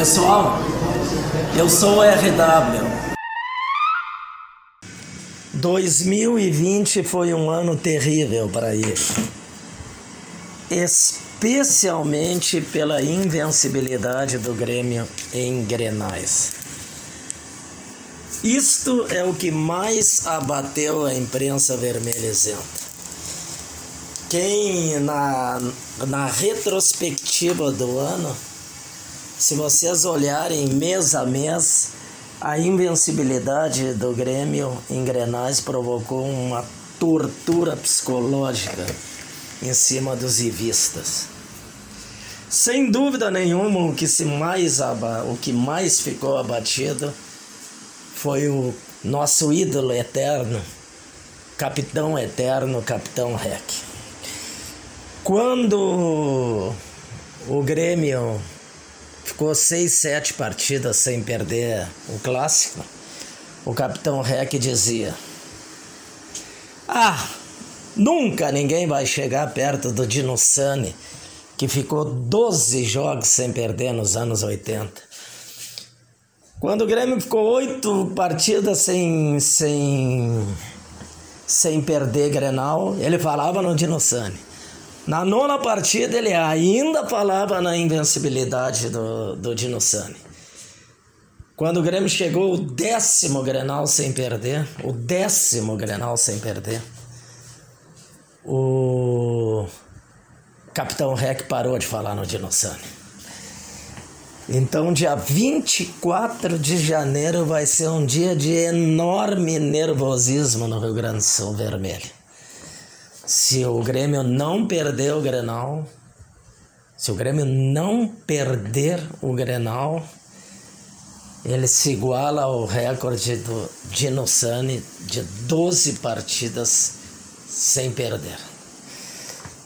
Pessoal, eu sou o RW. 2020 foi um ano terrível para ele, especialmente pela invencibilidade do Grêmio em Grenais. Isto é o que mais abateu a imprensa vermelhezenta. Quem na, na retrospectiva do ano, se vocês olharem mês a mês, a invencibilidade do Grêmio em Grenais provocou uma tortura psicológica em cima dos ivistas. Sem dúvida nenhuma, o que, se mais aba, o que mais ficou abatido foi o nosso ídolo eterno, capitão eterno, capitão Rec. Quando o Grêmio ficou seis, sete partidas sem perder o clássico, o capitão Rec dizia: Ah, nunca ninguém vai chegar perto do Dino Sani, que ficou 12 jogos sem perder nos anos 80. Quando o Grêmio ficou oito partidas sem, sem, sem perder Grenal, ele falava no Dinossani. Na nona partida, ele ainda falava na invencibilidade do, do Dinossani. Quando o Grêmio chegou o décimo Grenal sem perder, o décimo Grenal sem perder, o Capitão Rec parou de falar no Dinossani. Então, dia 24 de janeiro vai ser um dia de enorme nervosismo no Rio Grande do Sul Vermelho. Se o Grêmio não perder o Grenal, se o Grêmio não perder o Grenal, ele se iguala ao recorde do Dino Sani de 12 partidas sem perder.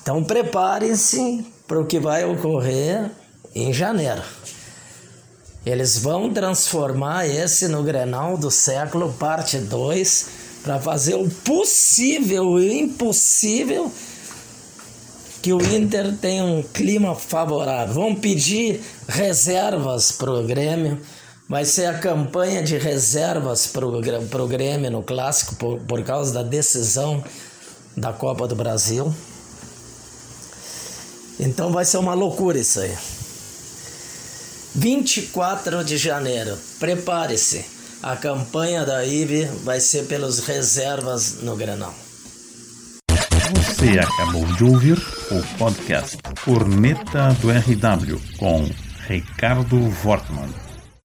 Então preparem-se para o que vai ocorrer em janeiro. Eles vão transformar esse no Grenal do século, parte 2, para fazer o possível o impossível que o Inter tenha um clima favorável. Vão pedir reservas para o Grêmio. Vai ser a campanha de reservas para o Grêmio no Clássico por, por causa da decisão da Copa do Brasil. Então vai ser uma loucura isso aí. 24 de janeiro, prepare-se. A campanha da IVE vai ser pelos reservas no Granal. Você acabou de ouvir o podcast Corneta do RW com Ricardo Wortmann.